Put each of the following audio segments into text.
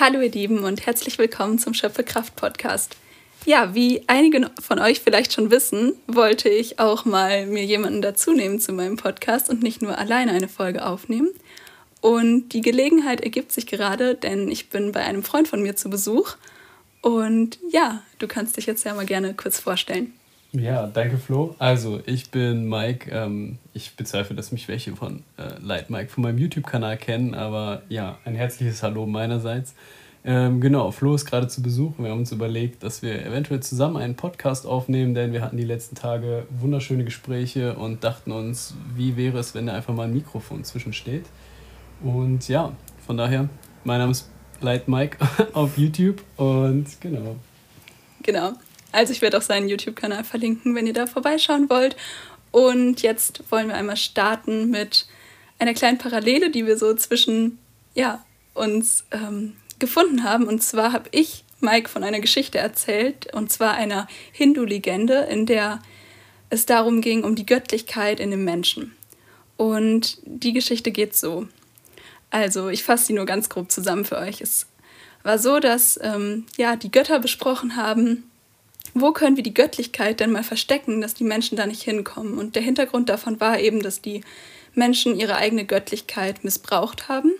Hallo ihr Lieben und herzlich willkommen zum Schöpfekraft Podcast. Ja, wie einige von euch vielleicht schon wissen, wollte ich auch mal mir jemanden dazu nehmen zu meinem Podcast und nicht nur alleine eine Folge aufnehmen. Und die Gelegenheit ergibt sich gerade, denn ich bin bei einem Freund von mir zu Besuch. Und ja, du kannst dich jetzt ja mal gerne kurz vorstellen. Ja, danke Flo. Also, ich bin Mike. Ähm, ich bezweifle, dass mich welche von äh, Light Mike von meinem YouTube-Kanal kennen, aber ja, ein herzliches Hallo meinerseits. Ähm, genau, Flo ist gerade zu Besuch. Wir haben uns überlegt, dass wir eventuell zusammen einen Podcast aufnehmen, denn wir hatten die letzten Tage wunderschöne Gespräche und dachten uns, wie wäre es, wenn da einfach mal ein Mikrofon zwischensteht. Und ja, von daher, mein Name ist Light Mike auf YouTube und genau. Genau. Also ich werde auch seinen YouTube-Kanal verlinken, wenn ihr da vorbeischauen wollt. Und jetzt wollen wir einmal starten mit einer kleinen Parallele, die wir so zwischen ja, uns ähm, gefunden haben. Und zwar habe ich Mike von einer Geschichte erzählt, und zwar einer Hindu-Legende, in der es darum ging, um die Göttlichkeit in dem Menschen. Und die Geschichte geht so. Also, ich fasse sie nur ganz grob zusammen für euch. Es war so, dass ähm, ja, die Götter besprochen haben, wo können wir die Göttlichkeit denn mal verstecken, dass die Menschen da nicht hinkommen? Und der Hintergrund davon war eben, dass die Menschen ihre eigene Göttlichkeit missbraucht haben.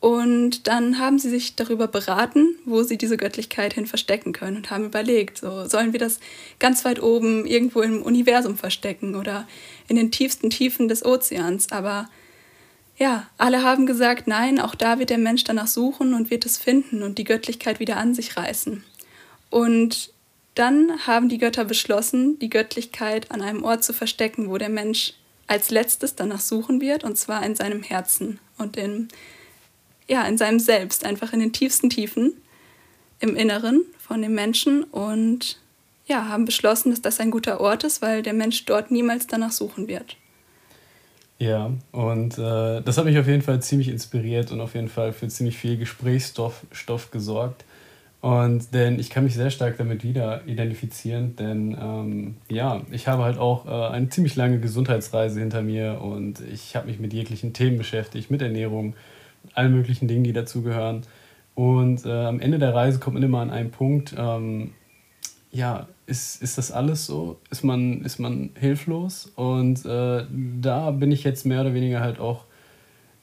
Und dann haben sie sich darüber beraten, wo sie diese Göttlichkeit hin verstecken können und haben überlegt, so sollen wir das ganz weit oben irgendwo im Universum verstecken oder in den tiefsten Tiefen des Ozeans. Aber ja, alle haben gesagt, nein, auch da wird der Mensch danach suchen und wird es finden und die Göttlichkeit wieder an sich reißen. Und dann haben die Götter beschlossen, die Göttlichkeit an einem Ort zu verstecken, wo der Mensch als letztes danach suchen wird, und zwar in seinem Herzen und in, ja, in seinem Selbst, einfach in den tiefsten Tiefen im Inneren von dem Menschen und ja, haben beschlossen, dass das ein guter Ort ist, weil der Mensch dort niemals danach suchen wird. Ja, und äh, das hat mich auf jeden Fall ziemlich inspiriert und auf jeden Fall für ziemlich viel Gesprächsstoff Stoff gesorgt. Und denn ich kann mich sehr stark damit wieder identifizieren, denn ähm, ja, ich habe halt auch äh, eine ziemlich lange Gesundheitsreise hinter mir und ich habe mich mit jeglichen Themen beschäftigt, mit Ernährung, mit allen möglichen Dingen, die dazugehören. Und äh, am Ende der Reise kommt man immer an einen Punkt, ähm, ja, ist, ist das alles so? Ist man, ist man hilflos? Und äh, da bin ich jetzt mehr oder weniger halt auch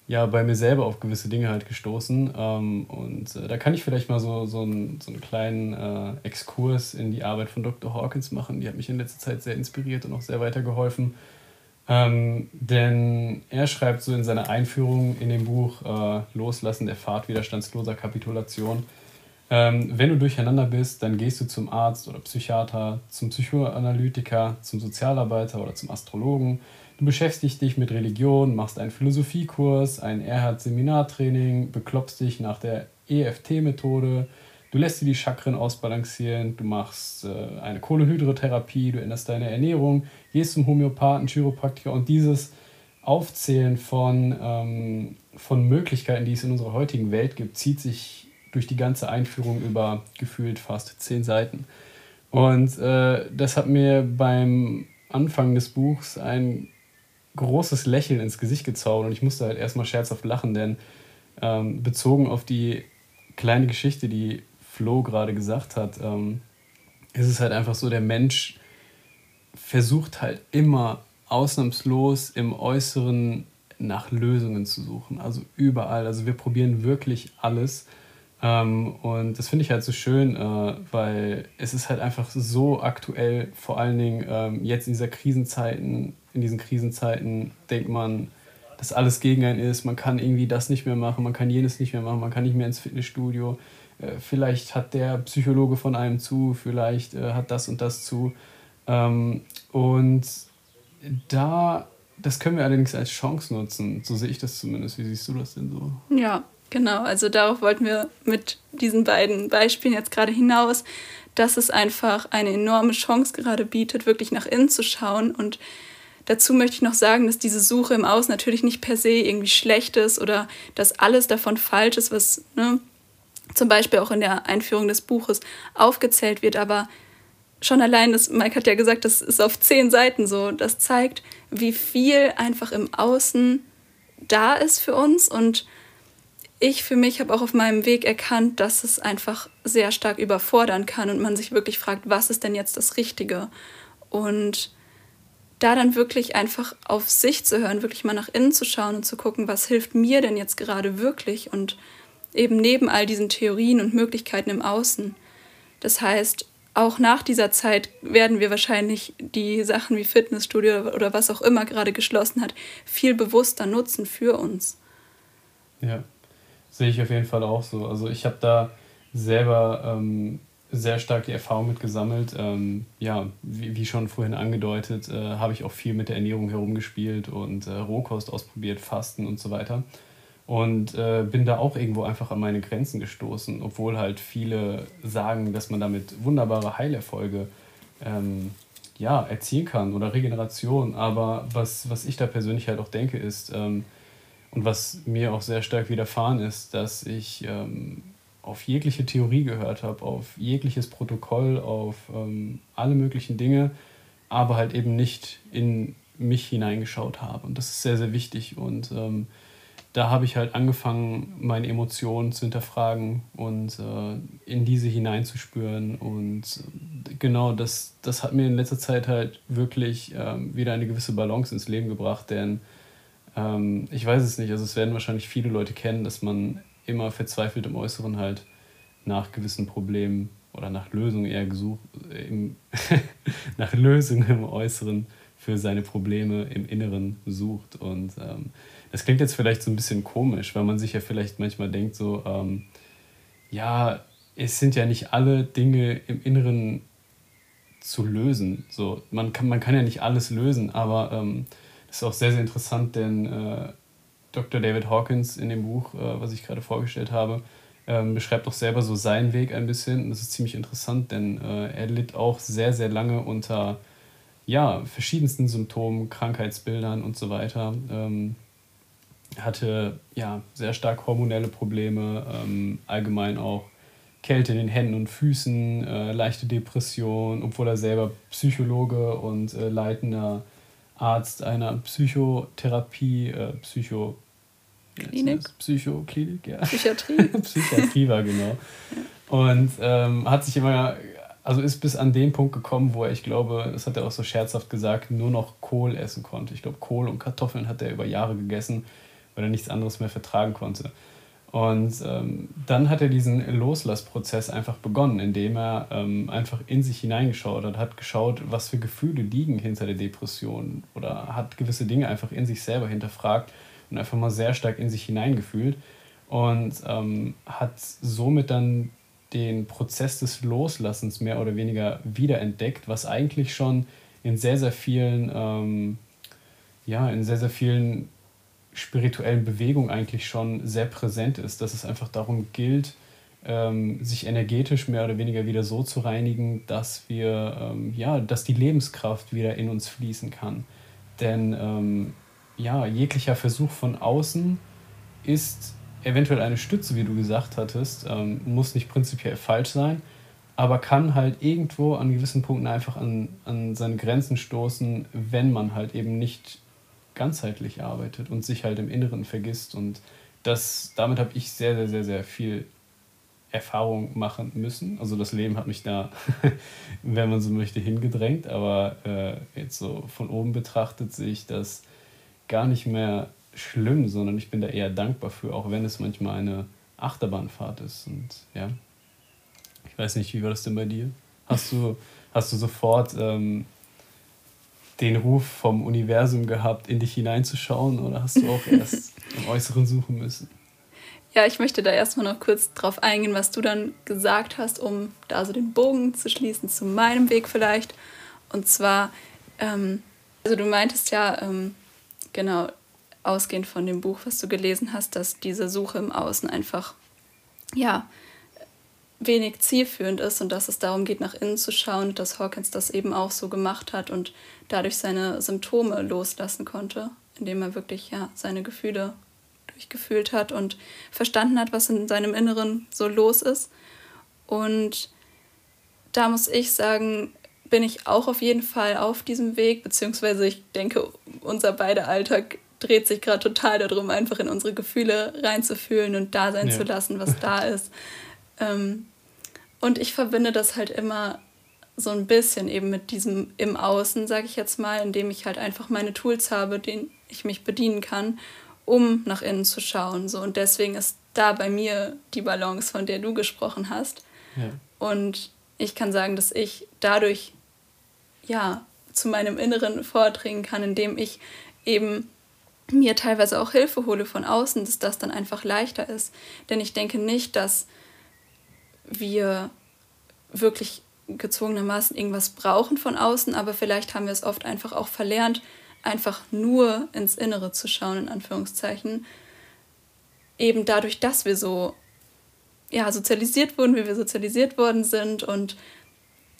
ja bei mir selber auf gewisse Dinge halt gestoßen. Ähm, und äh, da kann ich vielleicht mal so, so, einen, so einen kleinen äh, Exkurs in die Arbeit von Dr. Hawkins machen. Die hat mich in letzter Zeit sehr inspiriert und auch sehr weitergeholfen. Ähm, denn er schreibt so in seiner Einführung in dem Buch äh, Loslassen der Pfad widerstandsloser Kapitulation. Ähm, wenn du durcheinander bist, dann gehst du zum Arzt oder Psychiater, zum Psychoanalytiker, zum Sozialarbeiter oder zum Astrologen Du beschäftigst dich mit Religion, machst einen Philosophiekurs, ein Erhard-Seminartraining, bekloppst dich nach der EFT-Methode, du lässt dir die Chakren ausbalancieren, du machst äh, eine Kohlenhydrotherapie, du änderst deine Ernährung, gehst zum Homöopathen, Chiropraktiker und dieses Aufzählen von, ähm, von Möglichkeiten, die es in unserer heutigen Welt gibt, zieht sich durch die ganze Einführung über gefühlt fast zehn Seiten. Und äh, das hat mir beim Anfang des Buchs ein großes Lächeln ins Gesicht gezaubert und ich musste halt erstmal scherzhaft lachen, denn ähm, bezogen auf die kleine Geschichte, die Flo gerade gesagt hat, ähm, ist es halt einfach so, der Mensch versucht halt immer ausnahmslos im Äußeren nach Lösungen zu suchen. Also überall. Also wir probieren wirklich alles. Ähm, und das finde ich halt so schön, äh, weil es ist halt einfach so aktuell, vor allen Dingen ähm, jetzt in dieser Krisenzeiten, in diesen Krisenzeiten denkt man, dass alles gegen einen ist, man kann irgendwie das nicht mehr machen, man kann jenes nicht mehr machen, man kann nicht mehr ins Fitnessstudio, äh, vielleicht hat der Psychologe von einem zu, vielleicht äh, hat das und das zu. Ähm, und da, das können wir allerdings als Chance nutzen, so sehe ich das zumindest. Wie siehst du das denn so? Ja, Genau, also darauf wollten wir mit diesen beiden Beispielen jetzt gerade hinaus, dass es einfach eine enorme Chance gerade bietet, wirklich nach innen zu schauen. Und dazu möchte ich noch sagen, dass diese Suche im Außen natürlich nicht per se irgendwie schlecht ist oder dass alles davon falsch ist, was ne, zum Beispiel auch in der Einführung des Buches aufgezählt wird. Aber schon allein, das, Mike hat ja gesagt, das ist auf zehn Seiten so, das zeigt, wie viel einfach im Außen da ist für uns und ich für mich habe auch auf meinem Weg erkannt, dass es einfach sehr stark überfordern kann und man sich wirklich fragt, was ist denn jetzt das Richtige? Und da dann wirklich einfach auf sich zu hören, wirklich mal nach innen zu schauen und zu gucken, was hilft mir denn jetzt gerade wirklich und eben neben all diesen Theorien und Möglichkeiten im Außen. Das heißt, auch nach dieser Zeit werden wir wahrscheinlich die Sachen wie Fitnessstudio oder was auch immer gerade geschlossen hat, viel bewusster nutzen für uns. Ja, sehe ich auf jeden Fall auch so. Also ich habe da selber ähm, sehr stark die Erfahrung mit gesammelt. Ähm, ja, wie, wie, schon vorhin angedeutet, äh, habe ich auch viel mit der Ernährung herumgespielt und äh, Rohkost ausprobiert, Fasten und so weiter. Und äh, bin da auch irgendwo einfach an meine Grenzen gestoßen, obwohl halt viele sagen, dass man damit wunderbare Heilerfolge ähm, ja, erzielen kann oder Regeneration. Aber was, was ich da persönlich halt auch denke, ist, ähm, und was mir auch sehr stark widerfahren ist, dass ich ähm, auf jegliche Theorie gehört habe, auf jegliches Protokoll, auf ähm, alle möglichen Dinge, aber halt eben nicht in mich hineingeschaut habe. Und das ist sehr, sehr wichtig. Und ähm, da habe ich halt angefangen, meine Emotionen zu hinterfragen und äh, in diese hineinzuspüren. Und äh, genau das, das hat mir in letzter Zeit halt wirklich ähm, wieder eine gewisse Balance ins Leben gebracht, denn ähm, ich weiß es nicht, also es werden wahrscheinlich viele Leute kennen, dass man immer verzweifelt im Äußeren halt nach gewissen Problemen oder nach Lösungen eher gesucht, äh, im nach Lösungen im Äußeren für seine Probleme im Inneren sucht. Und ähm, das klingt jetzt vielleicht so ein bisschen komisch, weil man sich ja vielleicht manchmal denkt, so, ähm, ja, es sind ja nicht alle Dinge im Inneren zu lösen. So, man, kann, man kann ja nicht alles lösen, aber ähm, das ist auch sehr, sehr interessant, denn äh, Dr. David Hawkins in dem Buch, äh, was ich gerade vorgestellt habe, ähm, beschreibt auch selber so seinen Weg ein bisschen. Und das ist ziemlich interessant, denn äh, er litt auch sehr, sehr lange unter ja, verschiedensten Symptomen, Krankheitsbildern und so weiter. Ähm, hatte ja sehr stark hormonelle Probleme, ähm, allgemein auch Kälte in den Händen und Füßen, äh, leichte Depression, obwohl er selber Psychologe und äh, leitender Arzt einer Psychotherapie, äh, Psycho Klinik? Psychoklinik, ja. Psychiatrie. Psychiatrie war genau. Und ähm, hat sich immer, also ist bis an den Punkt gekommen, wo er, ich glaube, das hat er auch so scherzhaft gesagt, nur noch Kohl essen konnte. Ich glaube, Kohl und Kartoffeln hat er über Jahre gegessen, weil er nichts anderes mehr vertragen konnte. Und ähm, dann hat er diesen Loslassprozess einfach begonnen, indem er ähm, einfach in sich hineingeschaut hat, hat geschaut, was für Gefühle liegen hinter der Depression oder hat gewisse Dinge einfach in sich selber hinterfragt und einfach mal sehr stark in sich hineingefühlt und ähm, hat somit dann den Prozess des Loslassens mehr oder weniger wiederentdeckt, was eigentlich schon in sehr, sehr vielen, ähm, ja, in sehr, sehr vielen spirituellen Bewegung eigentlich schon sehr präsent ist, dass es einfach darum gilt, ähm, sich energetisch mehr oder weniger wieder so zu reinigen, dass wir, ähm, ja, dass die Lebenskraft wieder in uns fließen kann. Denn ähm, ja, jeglicher Versuch von außen ist eventuell eine Stütze, wie du gesagt hattest, ähm, muss nicht prinzipiell falsch sein, aber kann halt irgendwo an gewissen Punkten einfach an, an seine Grenzen stoßen, wenn man halt eben nicht ganzheitlich arbeitet und sich halt im Inneren vergisst. Und das, damit habe ich sehr, sehr, sehr, sehr viel Erfahrung machen müssen. Also das Leben hat mich da, wenn man so möchte, hingedrängt. Aber äh, jetzt so von oben betrachtet sehe ich das gar nicht mehr schlimm, sondern ich bin da eher dankbar für, auch wenn es manchmal eine Achterbahnfahrt ist. Und ja, ich weiß nicht, wie war das denn bei dir? Hast du, hast du sofort ähm, den Ruf vom Universum gehabt, in dich hineinzuschauen oder hast du auch erst im Äußeren suchen müssen? Ja, ich möchte da erstmal noch kurz drauf eingehen, was du dann gesagt hast, um da so den Bogen zu schließen zu meinem Weg vielleicht. Und zwar, ähm, also du meintest ja, ähm, genau, ausgehend von dem Buch, was du gelesen hast, dass diese Suche im Außen einfach, ja, wenig zielführend ist und dass es darum geht, nach innen zu schauen, dass Hawkins das eben auch so gemacht hat und dadurch seine Symptome loslassen konnte, indem er wirklich ja seine Gefühle durchgefühlt hat und verstanden hat, was in seinem Inneren so los ist. Und da muss ich sagen, bin ich auch auf jeden Fall auf diesem Weg, beziehungsweise ich denke, unser beider Alltag dreht sich gerade total darum, einfach in unsere Gefühle reinzufühlen und da sein ja. zu lassen, was da ist. Ähm, und ich verbinde das halt immer so ein bisschen eben mit diesem im Außen, sage ich jetzt mal, indem ich halt einfach meine Tools habe, denen ich mich bedienen kann, um nach innen zu schauen. So. Und deswegen ist da bei mir die Balance, von der du gesprochen hast. Ja. Und ich kann sagen, dass ich dadurch ja zu meinem Inneren vordringen kann, indem ich eben mir teilweise auch Hilfe hole von außen, dass das dann einfach leichter ist. Denn ich denke nicht, dass wir wirklich gezwungenermaßen irgendwas brauchen von außen, aber vielleicht haben wir es oft einfach auch verlernt, einfach nur ins Innere zu schauen, in Anführungszeichen. Eben dadurch, dass wir so ja, sozialisiert wurden, wie wir sozialisiert worden sind und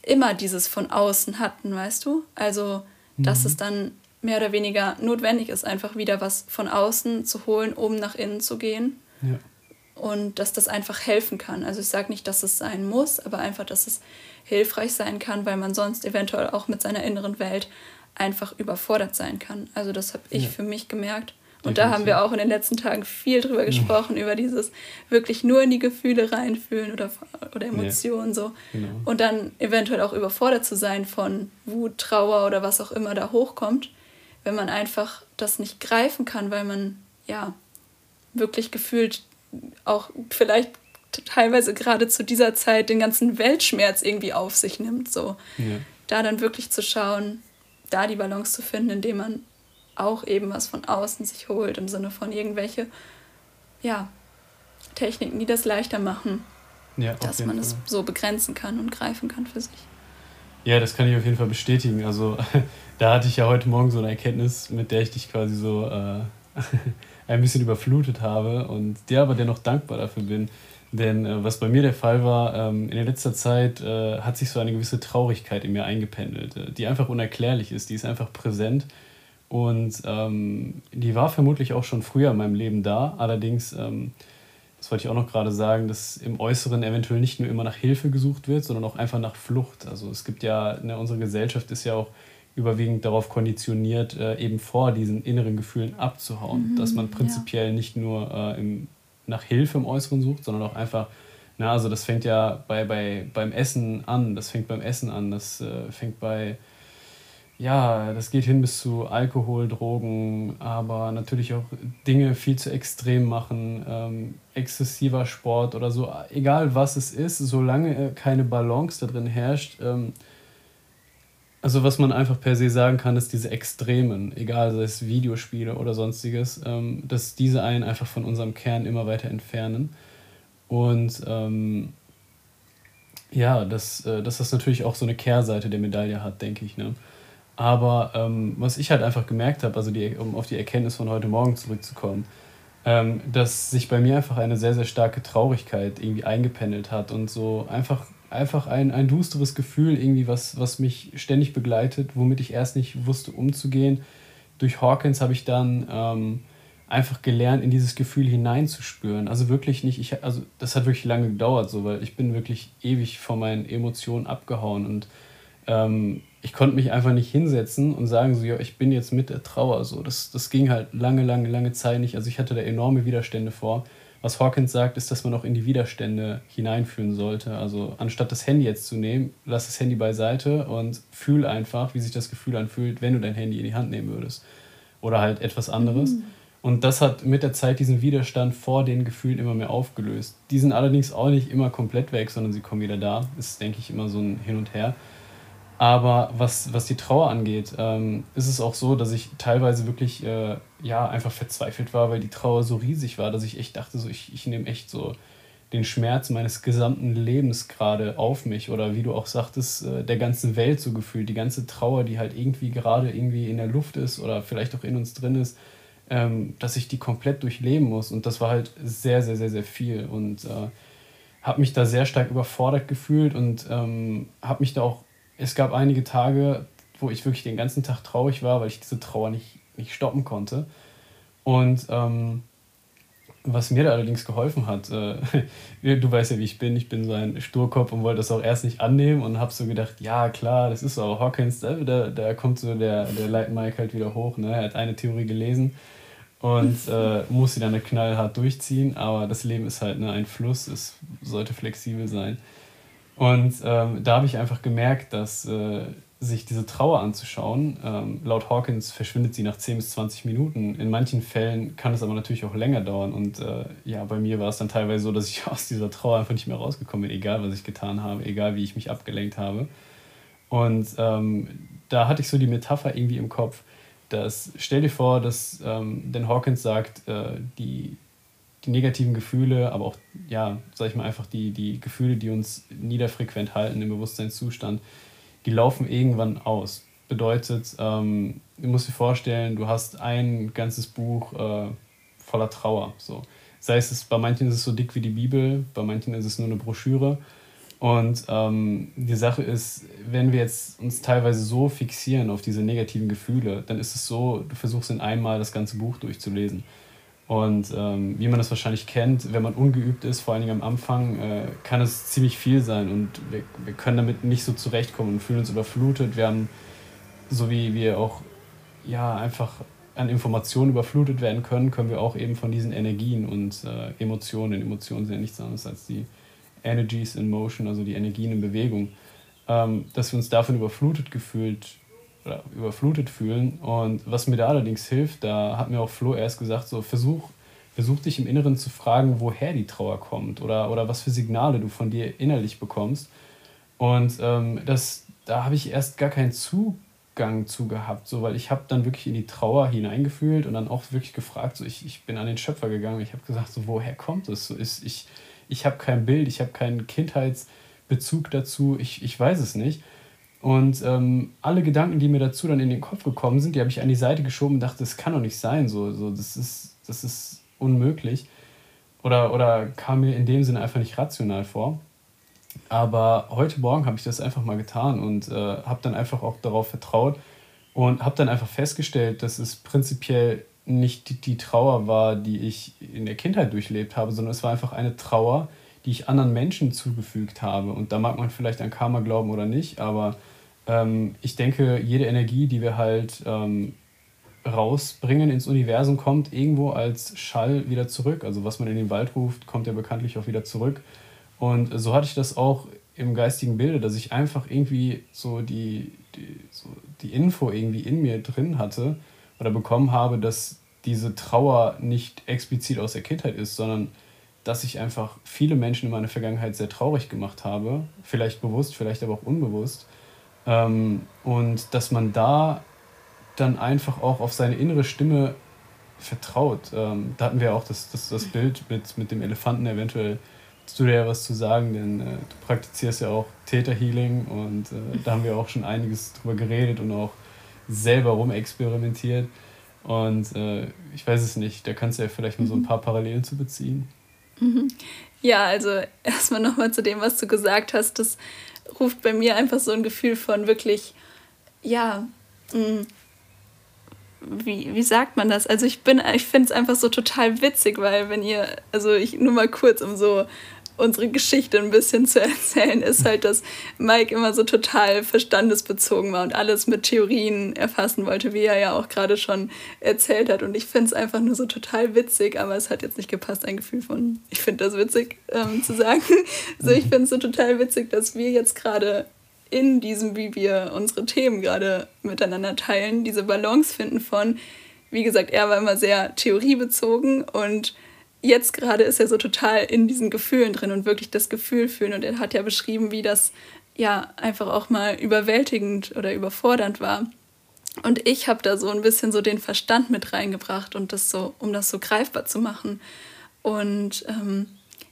immer dieses von außen hatten, weißt du? Also, dass mhm. es dann mehr oder weniger notwendig ist, einfach wieder was von außen zu holen, um nach innen zu gehen. Ja. Und dass das einfach helfen kann. Also ich sage nicht, dass es sein muss, aber einfach, dass es hilfreich sein kann, weil man sonst eventuell auch mit seiner inneren Welt einfach überfordert sein kann. Also das habe ich ja. für mich gemerkt. Und da haben wir auch in den letzten Tagen viel drüber gesprochen, ja. über dieses wirklich nur in die Gefühle reinfühlen oder, oder Emotionen ja. so. Genau. Und dann eventuell auch überfordert zu sein von Wut, Trauer oder was auch immer da hochkommt, wenn man einfach das nicht greifen kann, weil man ja wirklich gefühlt auch vielleicht teilweise gerade zu dieser Zeit den ganzen Weltschmerz irgendwie auf sich nimmt. So. Ja. Da dann wirklich zu schauen, da die Balance zu finden, indem man auch eben was von außen sich holt, im Sinne von irgendwelche, ja, Techniken, die das leichter machen, ja, dass man es so begrenzen kann und greifen kann für sich. Ja, das kann ich auf jeden Fall bestätigen. Also da hatte ich ja heute Morgen so eine Erkenntnis, mit der ich dich quasi so äh, ein bisschen überflutet habe und dir aber dennoch dankbar dafür bin. Denn äh, was bei mir der Fall war, ähm, in letzter Zeit äh, hat sich so eine gewisse Traurigkeit in mir eingependelt, äh, die einfach unerklärlich ist, die ist einfach präsent und ähm, die war vermutlich auch schon früher in meinem Leben da. Allerdings, ähm, das wollte ich auch noch gerade sagen, dass im Äußeren eventuell nicht nur immer nach Hilfe gesucht wird, sondern auch einfach nach Flucht. Also es gibt ja, ne, unsere Gesellschaft ist ja auch überwiegend darauf konditioniert, äh, eben vor diesen inneren Gefühlen abzuhauen. Mhm, dass man prinzipiell ja. nicht nur äh, im, nach Hilfe im Äußeren sucht, sondern auch einfach, na, also das fängt ja bei, bei, beim Essen an, das fängt beim Essen an, das äh, fängt bei ja, das geht hin bis zu Alkohol, Drogen, aber natürlich auch Dinge viel zu extrem machen, ähm, exzessiver Sport oder so, egal was es ist, solange keine Balance da drin herrscht. Ähm, also was man einfach per se sagen kann, ist diese Extremen, egal sei es Videospiele oder sonstiges, ähm, dass diese einen einfach von unserem Kern immer weiter entfernen. Und ähm, ja, dass, äh, dass das natürlich auch so eine Kehrseite der Medaille hat, denke ich. Ne? Aber ähm, was ich halt einfach gemerkt habe, also die, um auf die Erkenntnis von heute Morgen zurückzukommen, ähm, dass sich bei mir einfach eine sehr, sehr starke Traurigkeit irgendwie eingependelt hat und so einfach, einfach ein, ein dusteres Gefühl irgendwie, was, was mich ständig begleitet, womit ich erst nicht wusste umzugehen. Durch Hawkins habe ich dann ähm, einfach gelernt, in dieses Gefühl hineinzuspüren. Also wirklich nicht, ich, also das hat wirklich lange gedauert, so, weil ich bin wirklich ewig von meinen Emotionen abgehauen und ähm, ich konnte mich einfach nicht hinsetzen und sagen, so, ja, ich bin jetzt mit der Trauer. So, das, das ging halt lange, lange, lange Zeit nicht. Also ich hatte da enorme Widerstände vor. Was Hawkins sagt, ist, dass man auch in die Widerstände hineinfühlen sollte. Also anstatt das Handy jetzt zu nehmen, lass das Handy beiseite und fühl einfach, wie sich das Gefühl anfühlt, wenn du dein Handy in die Hand nehmen würdest. Oder halt etwas anderes. Mhm. Und das hat mit der Zeit diesen Widerstand vor den Gefühlen immer mehr aufgelöst. Die sind allerdings auch nicht immer komplett weg, sondern sie kommen wieder da. Ist, denke ich, immer so ein Hin und Her. Aber was, was die Trauer angeht, ähm, ist es auch so, dass ich teilweise wirklich äh, ja, einfach verzweifelt war, weil die Trauer so riesig war, dass ich echt dachte, so, ich, ich nehme echt so den Schmerz meines gesamten Lebens gerade auf mich. Oder wie du auch sagtest, äh, der ganzen Welt so gefühlt. Die ganze Trauer, die halt irgendwie gerade irgendwie in der Luft ist oder vielleicht auch in uns drin ist, ähm, dass ich die komplett durchleben muss. Und das war halt sehr, sehr, sehr, sehr viel. Und äh, habe mich da sehr stark überfordert gefühlt und ähm, habe mich da auch es gab einige Tage, wo ich wirklich den ganzen Tag traurig war, weil ich diese Trauer nicht, nicht stoppen konnte. Und ähm, was mir da allerdings geholfen hat, äh, du weißt ja, wie ich bin, ich bin so ein Sturkopf und wollte das auch erst nicht annehmen und habe so gedacht, ja klar, das ist so, Hawkins, da, da, da kommt so der, der Light Mike halt wieder hoch, ne? er hat eine Theorie gelesen und äh, muss sie dann knallhart durchziehen. Aber das Leben ist halt ne, ein Fluss, es sollte flexibel sein. Und ähm, da habe ich einfach gemerkt, dass äh, sich diese Trauer anzuschauen, ähm, laut Hawkins verschwindet sie nach 10 bis 20 Minuten. In manchen Fällen kann es aber natürlich auch länger dauern. Und äh, ja, bei mir war es dann teilweise so, dass ich aus dieser Trauer einfach nicht mehr rausgekommen bin, egal was ich getan habe, egal wie ich mich abgelenkt habe. Und ähm, da hatte ich so die Metapher irgendwie im Kopf, dass stell dir vor, dass ähm, denn Hawkins sagt, äh, die, die negativen Gefühle, aber auch, ja, sag ich mal einfach die, die Gefühle, die uns niederfrequent halten im Bewusstseinszustand, die laufen irgendwann aus. Bedeutet, ähm, du musst dir vorstellen, du hast ein ganzes Buch äh, voller Trauer. So. Sei es, bei manchen ist es so dick wie die Bibel, bei manchen ist es nur eine Broschüre. Und ähm, die Sache ist, wenn wir jetzt uns teilweise so fixieren auf diese negativen Gefühle, dann ist es so, du versuchst in einmal das ganze Buch durchzulesen. Und ähm, wie man das wahrscheinlich kennt, wenn man ungeübt ist, vor allen Dingen am Anfang, äh, kann es ziemlich viel sein. Und wir, wir können damit nicht so zurechtkommen und fühlen uns überflutet. Wir haben, so wie wir auch ja, einfach an Informationen überflutet werden können, können wir auch eben von diesen Energien und äh, Emotionen, Emotionen sind ja nichts anderes als die Energies in Motion, also die Energien in Bewegung, ähm, dass wir uns davon überflutet gefühlt überflutet fühlen. Und was mir da allerdings hilft, da hat mir auch Flo erst gesagt, so versuch, versuch dich im Inneren zu fragen, woher die Trauer kommt oder, oder was für Signale du von dir innerlich bekommst. Und ähm, das, da habe ich erst gar keinen Zugang zu gehabt, so, weil ich habe dann wirklich in die Trauer hineingefühlt und dann auch wirklich gefragt, so, ich, ich bin an den Schöpfer gegangen, ich habe gesagt, so, woher kommt es? So, ich, ich habe kein Bild, ich habe keinen Kindheitsbezug dazu, ich, ich weiß es nicht. Und ähm, alle Gedanken, die mir dazu dann in den Kopf gekommen sind, die habe ich an die Seite geschoben und dachte, das kann doch nicht sein, so, so das, ist, das ist unmöglich. Oder, oder kam mir in dem Sinne einfach nicht rational vor. Aber heute Morgen habe ich das einfach mal getan und äh, habe dann einfach auch darauf vertraut und habe dann einfach festgestellt, dass es prinzipiell nicht die, die Trauer war, die ich in der Kindheit durchlebt habe, sondern es war einfach eine Trauer, die ich anderen Menschen zugefügt habe. Und da mag man vielleicht an Karma glauben oder nicht, aber ähm, ich denke, jede Energie, die wir halt ähm, rausbringen ins Universum, kommt irgendwo als Schall wieder zurück. Also was man in den Wald ruft, kommt ja bekanntlich auch wieder zurück. Und so hatte ich das auch im geistigen Bilde, dass ich einfach irgendwie so die, die, so die Info irgendwie in mir drin hatte oder bekommen habe, dass diese Trauer nicht explizit aus der Kindheit ist, sondern dass ich einfach viele Menschen in meiner Vergangenheit sehr traurig gemacht habe, vielleicht bewusst, vielleicht aber auch unbewusst. Ähm, und dass man da dann einfach auch auf seine innere Stimme vertraut. Ähm, da hatten wir auch das, das, das Bild mit, mit dem Elefanten eventuell. Hast du dir ja was zu sagen, denn äh, du praktizierst ja auch Täterhealing und äh, da haben wir auch schon einiges drüber geredet und auch selber rumexperimentiert. Und äh, ich weiß es nicht, da kannst du ja vielleicht nur so ein paar Parallelen zu beziehen. Mhm. Ja, also erstmal nochmal zu dem, was du gesagt hast. Das ruft bei mir einfach so ein Gefühl von wirklich, ja, mh, mm, wie, wie sagt man das? Also ich bin, ich finde es einfach so total witzig, weil wenn ihr, also ich nur mal kurz, um so unsere Geschichte ein bisschen zu erzählen, ist halt, dass Mike immer so total verstandesbezogen war und alles mit Theorien erfassen wollte, wie er ja auch gerade schon erzählt hat. Und ich finde es einfach nur so total witzig, aber es hat jetzt nicht gepasst, ein Gefühl von, ich finde das witzig ähm, zu sagen. so, ich finde es so total witzig, dass wir jetzt gerade in diesem, wie wir unsere Themen gerade miteinander teilen, diese Balance finden von, wie gesagt, er war immer sehr theoriebezogen und jetzt gerade ist er so total in diesen Gefühlen drin und wirklich das Gefühl fühlen. Und er hat ja beschrieben, wie das ja einfach auch mal überwältigend oder überfordernd war. Und ich habe da so ein bisschen so den Verstand mit reingebracht und das so, um das so greifbar zu machen. Und ähm,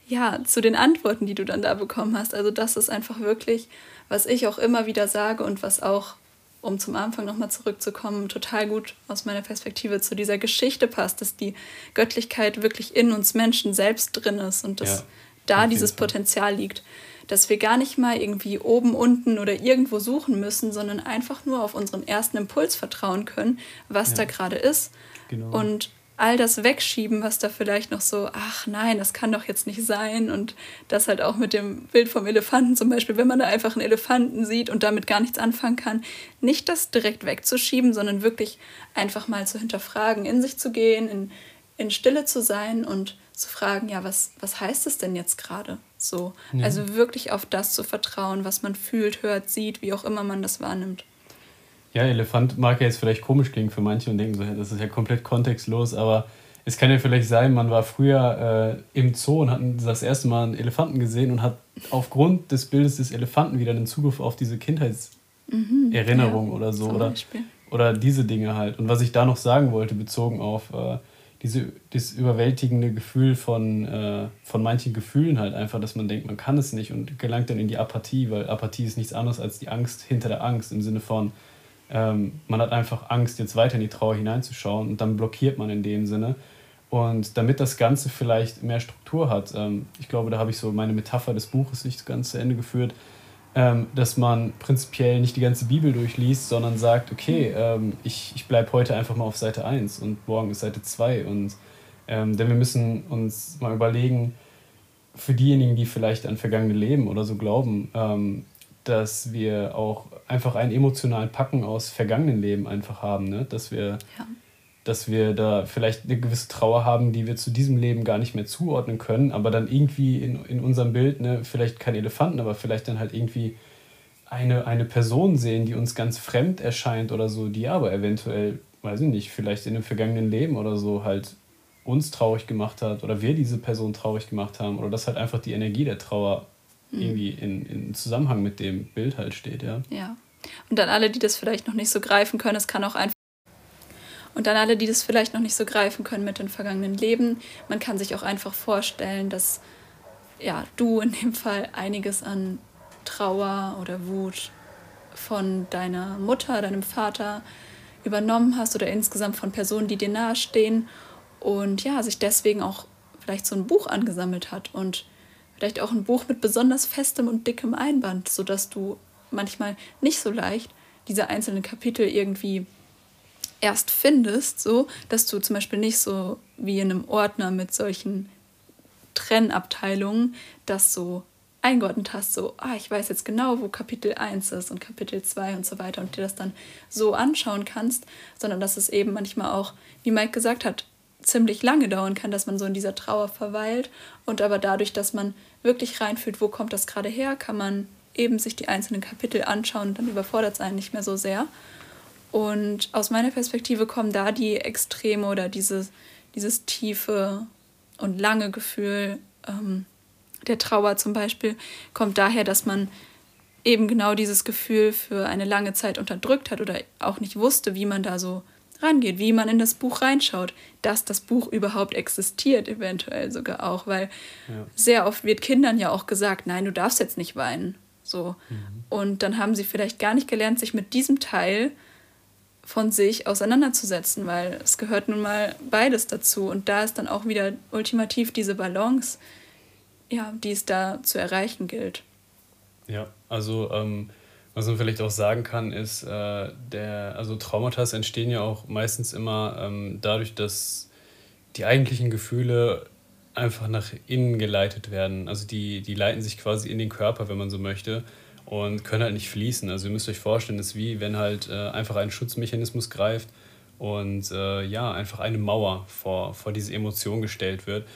ja, zu den Antworten, die du dann da bekommen hast. Also das ist einfach wirklich, was ich auch immer wieder sage und was auch um zum Anfang nochmal zurückzukommen, total gut aus meiner Perspektive zu dieser Geschichte passt, dass die Göttlichkeit wirklich in uns Menschen selbst drin ist und dass ja, da dieses Fall. Potenzial liegt. Dass wir gar nicht mal irgendwie oben, unten oder irgendwo suchen müssen, sondern einfach nur auf unseren ersten Impuls vertrauen können, was ja. da gerade ist. Genau. Und all das wegschieben, was da vielleicht noch so, ach nein, das kann doch jetzt nicht sein. Und das halt auch mit dem Bild vom Elefanten zum Beispiel, wenn man da einfach einen Elefanten sieht und damit gar nichts anfangen kann, nicht das direkt wegzuschieben, sondern wirklich einfach mal zu hinterfragen, in sich zu gehen, in, in Stille zu sein und zu fragen, ja, was, was heißt es denn jetzt gerade? So. Ja. Also wirklich auf das zu vertrauen, was man fühlt, hört, sieht, wie auch immer man das wahrnimmt. Ja, Elefant mag ja jetzt vielleicht komisch klingen für manche und denken so, das ist ja komplett kontextlos, aber es kann ja vielleicht sein, man war früher äh, im Zoo und hat das erste Mal einen Elefanten gesehen und hat aufgrund des Bildes des Elefanten wieder einen Zugriff auf diese Kindheitserinnerung mhm, ja, oder so. Oder, oder diese Dinge halt. Und was ich da noch sagen wollte, bezogen auf äh, diese, das überwältigende Gefühl von, äh, von manchen Gefühlen halt einfach, dass man denkt, man kann es nicht und gelangt dann in die Apathie, weil Apathie ist nichts anderes als die Angst hinter der Angst im Sinne von, ähm, man hat einfach Angst, jetzt weiter in die Trauer hineinzuschauen und dann blockiert man in dem Sinne. Und damit das Ganze vielleicht mehr Struktur hat, ähm, ich glaube, da habe ich so meine Metapher des Buches nicht ganz zu Ende geführt, ähm, dass man prinzipiell nicht die ganze Bibel durchliest, sondern sagt, okay, ähm, ich, ich bleibe heute einfach mal auf Seite 1 und morgen ist Seite 2. Und, ähm, denn wir müssen uns mal überlegen, für diejenigen, die vielleicht an vergangene Leben oder so glauben, ähm, dass wir auch einfach einen emotionalen Packen aus vergangenen Leben einfach haben, ne? dass wir ja. dass wir da vielleicht eine gewisse Trauer haben, die wir zu diesem Leben gar nicht mehr zuordnen können, aber dann irgendwie in, in unserem Bild, ne, vielleicht kein Elefanten, aber vielleicht dann halt irgendwie eine, eine Person sehen, die uns ganz fremd erscheint oder so, die aber eventuell, weiß ich nicht, vielleicht in einem vergangenen Leben oder so halt uns traurig gemacht hat oder wir diese Person traurig gemacht haben oder dass halt einfach die Energie der Trauer mhm. irgendwie in, in Zusammenhang mit dem Bild halt steht, ja. Ja. Und dann alle, die das vielleicht noch nicht so greifen können, es kann auch einfach. Und dann alle, die das vielleicht noch nicht so greifen können mit den vergangenen Leben, man kann sich auch einfach vorstellen, dass ja, du in dem Fall einiges an Trauer oder Wut von deiner Mutter, deinem Vater übernommen hast oder insgesamt von Personen, die dir nahestehen und ja, sich deswegen auch vielleicht so ein Buch angesammelt hat und vielleicht auch ein Buch mit besonders festem und dickem Einband, sodass du manchmal nicht so leicht diese einzelnen Kapitel irgendwie erst findest, so dass du zum Beispiel nicht so wie in einem Ordner mit solchen Trennabteilungen das so eingeordnet hast, so, ah, ich weiß jetzt genau, wo Kapitel 1 ist und Kapitel 2 und so weiter und dir das dann so anschauen kannst, sondern dass es eben manchmal auch, wie Mike gesagt hat, ziemlich lange dauern kann, dass man so in dieser Trauer verweilt und aber dadurch, dass man wirklich reinfühlt, wo kommt das gerade her, kann man eben sich die einzelnen Kapitel anschauen und dann überfordert es einen nicht mehr so sehr. Und aus meiner Perspektive kommen da die Extreme oder dieses, dieses tiefe und lange Gefühl ähm, der Trauer zum Beispiel, kommt daher, dass man eben genau dieses Gefühl für eine lange Zeit unterdrückt hat oder auch nicht wusste, wie man da so rangeht, wie man in das Buch reinschaut, dass das Buch überhaupt existiert, eventuell sogar auch, weil ja. sehr oft wird Kindern ja auch gesagt, nein, du darfst jetzt nicht weinen. So. Mhm. Und dann haben sie vielleicht gar nicht gelernt, sich mit diesem Teil von sich auseinanderzusetzen, weil es gehört nun mal beides dazu. Und da ist dann auch wieder ultimativ diese Balance, ja, die es da zu erreichen gilt. Ja, also ähm, was man vielleicht auch sagen kann, ist, äh, der, also Traumata entstehen ja auch meistens immer ähm, dadurch, dass die eigentlichen Gefühle einfach nach innen geleitet werden. Also die, die leiten sich quasi in den Körper, wenn man so möchte, und können halt nicht fließen. Also ihr müsst euch vorstellen, es ist wie wenn halt äh, einfach ein Schutzmechanismus greift und äh, ja, einfach eine Mauer vor, vor diese Emotion gestellt wird.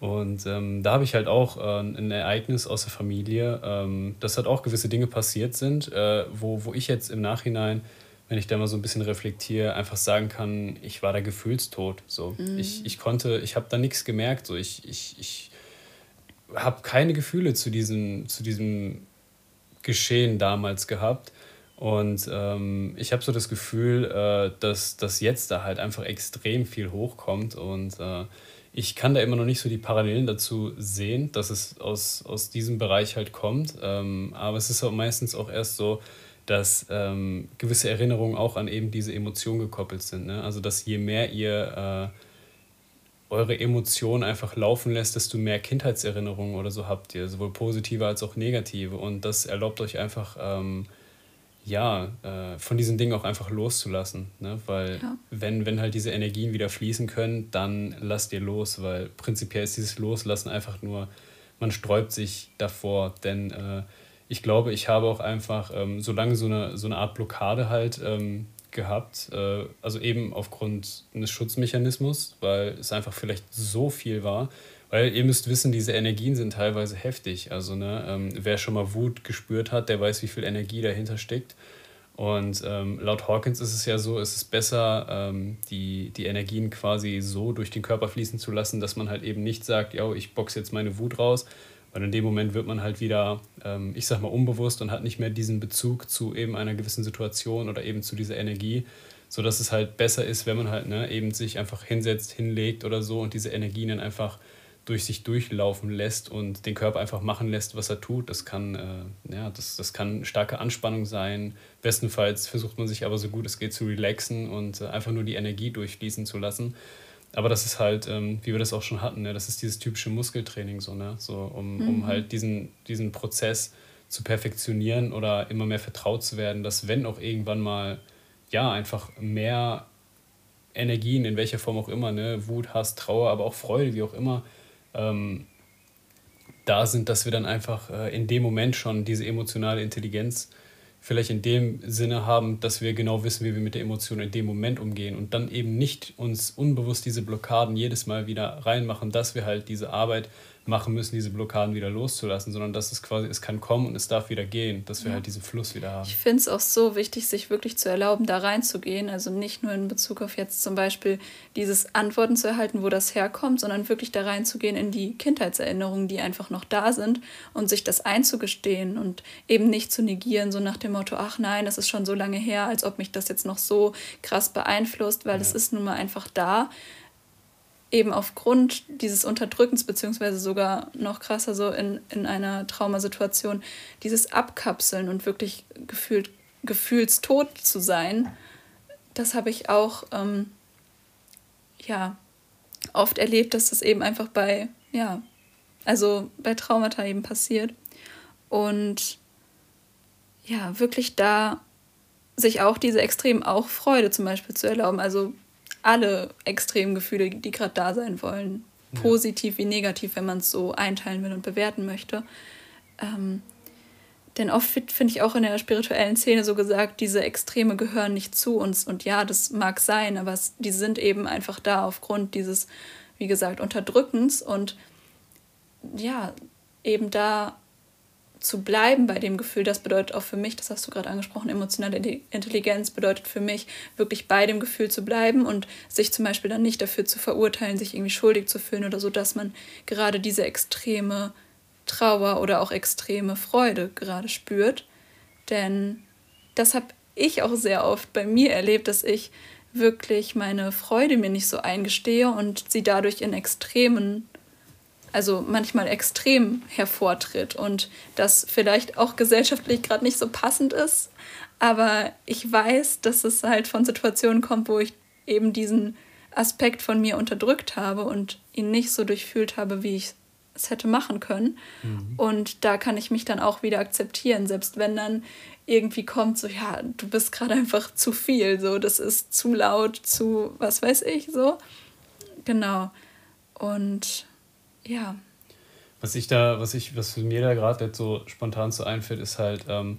Und ähm, da habe ich halt auch äh, ein Ereignis aus der Familie, ähm, dass halt auch gewisse Dinge passiert sind, äh, wo, wo ich jetzt im Nachhinein, wenn ich da mal so ein bisschen reflektiere, einfach sagen kann, ich war da gefühlstot. So. Mhm. Ich, ich konnte, ich habe da nichts gemerkt. So. Ich, ich, ich habe keine Gefühle zu diesem, zu diesem Geschehen damals gehabt. Und ähm, ich habe so das Gefühl, äh, dass, dass jetzt da halt einfach extrem viel hochkommt und äh, ich kann da immer noch nicht so die Parallelen dazu sehen, dass es aus, aus diesem Bereich halt kommt. Ähm, aber es ist auch meistens auch erst so, dass ähm, gewisse Erinnerungen auch an eben diese Emotion gekoppelt sind. Ne? Also dass je mehr ihr äh, eure Emotionen einfach laufen lässt, desto mehr Kindheitserinnerungen oder so habt ihr, sowohl positive als auch negative. Und das erlaubt euch einfach, ähm, ja, äh, von diesen Dingen auch einfach loszulassen. Ne? Weil ja. wenn, wenn halt diese Energien wieder fließen können, dann lasst ihr los, weil prinzipiell ist dieses Loslassen einfach nur, man sträubt sich davor. Denn äh, ich glaube, ich habe auch einfach ähm, so lange so eine, so eine Art Blockade halt ähm, gehabt, äh, also eben aufgrund eines Schutzmechanismus, weil es einfach vielleicht so viel war. Weil ihr müsst wissen, diese Energien sind teilweise heftig. Also ne, ähm, wer schon mal Wut gespürt hat, der weiß, wie viel Energie dahinter steckt. Und ähm, laut Hawkins ist es ja so, es ist besser, ähm, die, die Energien quasi so durch den Körper fließen zu lassen, dass man halt eben nicht sagt, ja, ich boxe jetzt meine Wut raus, weil in dem Moment wird man halt wieder, ähm, ich sag mal, unbewusst und hat nicht mehr diesen Bezug zu eben einer gewissen Situation oder eben zu dieser Energie, sodass es halt besser ist, wenn man halt ne, eben sich einfach hinsetzt, hinlegt oder so und diese Energien dann einfach durch sich durchlaufen lässt und den Körper einfach machen lässt, was er tut. Das kann, äh, ja, das, das kann starke Anspannung sein. Bestenfalls versucht man sich aber so gut es geht zu relaxen und äh, einfach nur die Energie durchfließen zu lassen. Aber das ist halt, ähm, wie wir das auch schon hatten, ne? das ist dieses typische Muskeltraining, so, ne? so um, mhm. um halt diesen, diesen Prozess zu perfektionieren oder immer mehr vertraut zu werden, dass wenn auch irgendwann mal ja einfach mehr Energien, in welcher Form auch immer, ne, Wut, Hass, Trauer, aber auch Freude, wie auch immer, ähm, da sind, dass wir dann einfach äh, in dem Moment schon diese emotionale Intelligenz vielleicht in dem Sinne haben, dass wir genau wissen, wie wir mit der Emotion in dem Moment umgehen und dann eben nicht uns unbewusst diese Blockaden jedes Mal wieder reinmachen, dass wir halt diese Arbeit machen müssen, diese Blockaden wieder loszulassen, sondern dass es quasi, es kann kommen und es darf wieder gehen, dass wir ja. halt diesen Fluss wieder haben. Ich finde es auch so wichtig, sich wirklich zu erlauben, da reinzugehen. Also nicht nur in Bezug auf jetzt zum Beispiel dieses Antworten zu erhalten, wo das herkommt, sondern wirklich da reinzugehen in die Kindheitserinnerungen, die einfach noch da sind und sich das einzugestehen und eben nicht zu negieren, so nach dem Motto, ach nein, das ist schon so lange her, als ob mich das jetzt noch so krass beeinflusst, weil es ist nun mal einfach da eben aufgrund dieses Unterdrückens, beziehungsweise sogar noch krasser so in, in einer Traumasituation, dieses Abkapseln und wirklich gefühlt, gefühlstot zu sein, das habe ich auch ähm, ja, oft erlebt, dass das eben einfach bei, ja, also bei Traumata eben passiert. Und ja, wirklich da sich auch diese extrem auch Freude zum Beispiel zu erlauben. Also alle extremen Gefühle, die gerade da sein wollen. Positiv ja. wie negativ, wenn man es so einteilen will und bewerten möchte. Ähm, denn oft finde ich auch in der spirituellen Szene so gesagt, diese Extreme gehören nicht zu uns. Und ja, das mag sein, aber es, die sind eben einfach da aufgrund dieses, wie gesagt, Unterdrückens. Und ja, eben da zu bleiben bei dem Gefühl, das bedeutet auch für mich, das hast du gerade angesprochen, emotionale Intelligenz bedeutet für mich, wirklich bei dem Gefühl zu bleiben und sich zum Beispiel dann nicht dafür zu verurteilen, sich irgendwie schuldig zu fühlen oder so, dass man gerade diese extreme Trauer oder auch extreme Freude gerade spürt. Denn das habe ich auch sehr oft bei mir erlebt, dass ich wirklich meine Freude mir nicht so eingestehe und sie dadurch in extremen also manchmal extrem hervortritt und das vielleicht auch gesellschaftlich gerade nicht so passend ist. Aber ich weiß, dass es halt von Situationen kommt, wo ich eben diesen Aspekt von mir unterdrückt habe und ihn nicht so durchfühlt habe, wie ich es hätte machen können. Mhm. Und da kann ich mich dann auch wieder akzeptieren, selbst wenn dann irgendwie kommt, so ja, du bist gerade einfach zu viel, so das ist zu laut, zu was weiß ich, so. Genau. Und ja. Was ich da, was ich, was mir da gerade so spontan so einfällt, ist halt, ähm,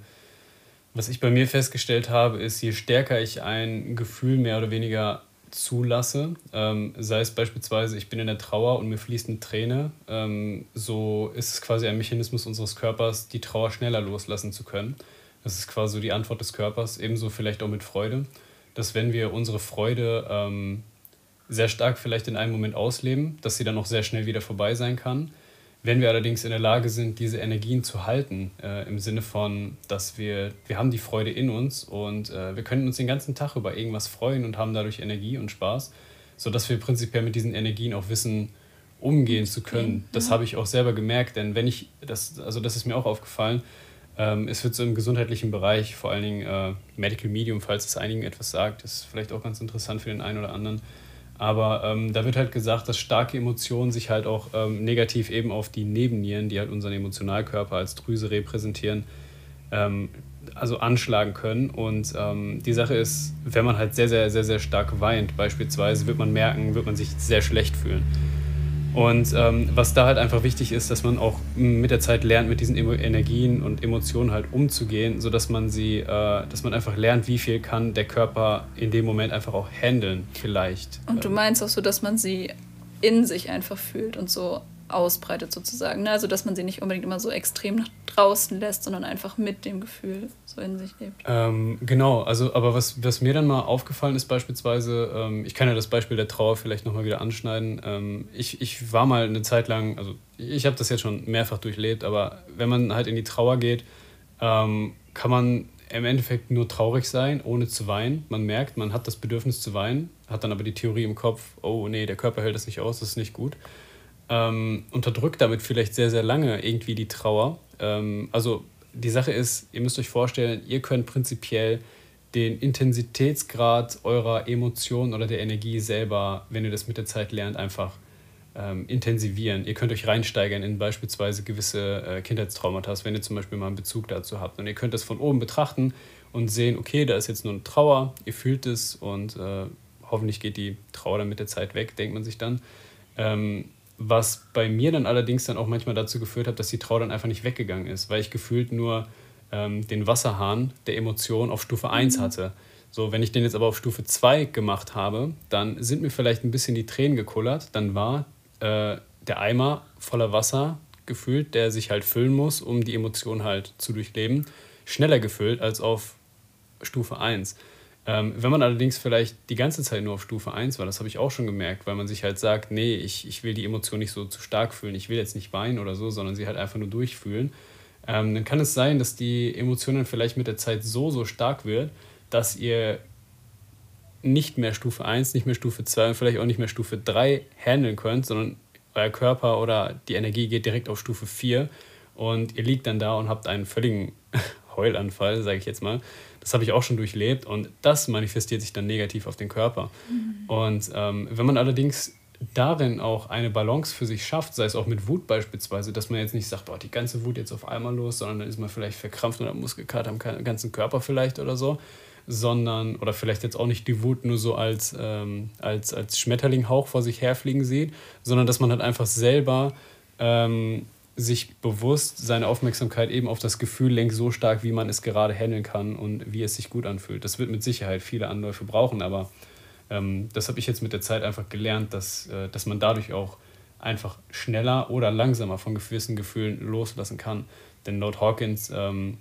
was ich bei mir festgestellt habe, ist, je stärker ich ein Gefühl mehr oder weniger zulasse, ähm, sei es beispielsweise, ich bin in der Trauer und mir fließt eine Träne, ähm, so ist es quasi ein Mechanismus unseres Körpers, die Trauer schneller loslassen zu können. Das ist quasi die Antwort des Körpers, ebenso vielleicht auch mit Freude, dass wenn wir unsere Freude ähm, sehr stark vielleicht in einem Moment ausleben, dass sie dann auch sehr schnell wieder vorbei sein kann. Wenn wir allerdings in der Lage sind, diese Energien zu halten, äh, im Sinne von, dass wir, wir haben die Freude in uns und äh, wir können uns den ganzen Tag über irgendwas freuen und haben dadurch Energie und Spaß, sodass wir prinzipiell mit diesen Energien auch wissen, umgehen zu können. Das habe ich auch selber gemerkt, denn wenn ich, das, also das ist mir auch aufgefallen, ähm, es wird so im gesundheitlichen Bereich, vor allen Dingen äh, Medical Medium, falls es einigen etwas sagt, ist vielleicht auch ganz interessant für den einen oder anderen, aber ähm, da wird halt gesagt, dass starke Emotionen sich halt auch ähm, negativ eben auf die Nebennieren, die halt unseren Emotionalkörper als Drüse repräsentieren, ähm, also anschlagen können. Und ähm, die Sache ist, wenn man halt sehr, sehr, sehr, sehr stark weint, beispielsweise, wird man merken, wird man sich sehr schlecht fühlen. Und ähm, was da halt einfach wichtig ist, dass man auch mit der Zeit lernt, mit diesen Energien und Emotionen halt umzugehen, sodass man sie, äh, dass man einfach lernt, wie viel kann der Körper in dem Moment einfach auch handeln, vielleicht. Und du meinst auch so, dass man sie in sich einfach fühlt und so ausbreitet sozusagen. Ne? Also dass man sie nicht unbedingt immer so extrem nach draußen lässt, sondern einfach mit dem Gefühl so in sich lebt. Ähm, genau, also aber was, was mir dann mal aufgefallen ist beispielsweise, ähm, ich kann ja das Beispiel der Trauer vielleicht nochmal wieder anschneiden. Ähm, ich, ich war mal eine Zeit lang, also ich habe das jetzt schon mehrfach durchlebt, aber wenn man halt in die Trauer geht, ähm, kann man im Endeffekt nur traurig sein, ohne zu weinen. Man merkt, man hat das Bedürfnis zu weinen, hat dann aber die Theorie im Kopf, oh nee, der Körper hält das nicht aus, das ist nicht gut ähm, unterdrückt damit vielleicht sehr, sehr lange irgendwie die Trauer. Ähm, also die Sache ist, ihr müsst euch vorstellen, ihr könnt prinzipiell den Intensitätsgrad eurer Emotionen oder der Energie selber, wenn ihr das mit der Zeit lernt, einfach ähm, intensivieren. Ihr könnt euch reinsteigern in beispielsweise gewisse äh, Kindheitstraumata, wenn ihr zum Beispiel mal einen Bezug dazu habt. Und ihr könnt das von oben betrachten und sehen, okay, da ist jetzt nur eine Trauer, ihr fühlt es und äh, hoffentlich geht die Trauer dann mit der Zeit weg, denkt man sich dann. Ähm, was bei mir dann allerdings dann auch manchmal dazu geführt hat, dass die Trauer dann einfach nicht weggegangen ist, weil ich gefühlt nur ähm, den Wasserhahn der Emotion auf Stufe 1 mhm. hatte. So, wenn ich den jetzt aber auf Stufe 2 gemacht habe, dann sind mir vielleicht ein bisschen die Tränen gekullert. Dann war äh, der Eimer voller Wasser gefühlt, der sich halt füllen muss, um die Emotion halt zu durchleben, schneller gefüllt als auf Stufe 1. Ähm, wenn man allerdings vielleicht die ganze Zeit nur auf Stufe 1 war, das habe ich auch schon gemerkt, weil man sich halt sagt, nee, ich, ich will die Emotion nicht so zu stark fühlen, ich will jetzt nicht weinen oder so, sondern sie halt einfach nur durchfühlen, ähm, dann kann es sein, dass die Emotion dann vielleicht mit der Zeit so, so stark wird, dass ihr nicht mehr Stufe 1, nicht mehr Stufe 2 und vielleicht auch nicht mehr Stufe 3 handeln könnt, sondern euer Körper oder die Energie geht direkt auf Stufe 4 und ihr liegt dann da und habt einen völligen Heulanfall, sage ich jetzt mal. Das habe ich auch schon durchlebt und das manifestiert sich dann negativ auf den Körper. Mhm. Und ähm, wenn man allerdings darin auch eine Balance für sich schafft, sei es auch mit Wut beispielsweise, dass man jetzt nicht sagt, boah, die ganze Wut jetzt auf einmal los, sondern dann ist man vielleicht verkrampft oder Muskelkater am ganzen Körper vielleicht oder so, sondern, oder vielleicht jetzt auch nicht die Wut nur so als, ähm, als, als Schmetterlinghauch vor sich herfliegen sieht, sondern dass man halt einfach selber ähm, sich bewusst seine Aufmerksamkeit eben auf das Gefühl lenkt, so stark, wie man es gerade handeln kann und wie es sich gut anfühlt. Das wird mit Sicherheit viele Anläufe brauchen, aber ähm, das habe ich jetzt mit der Zeit einfach gelernt, dass, äh, dass man dadurch auch einfach schneller oder langsamer von gewissen Gefühlen loslassen kann. Denn laut Hawkins, ähm,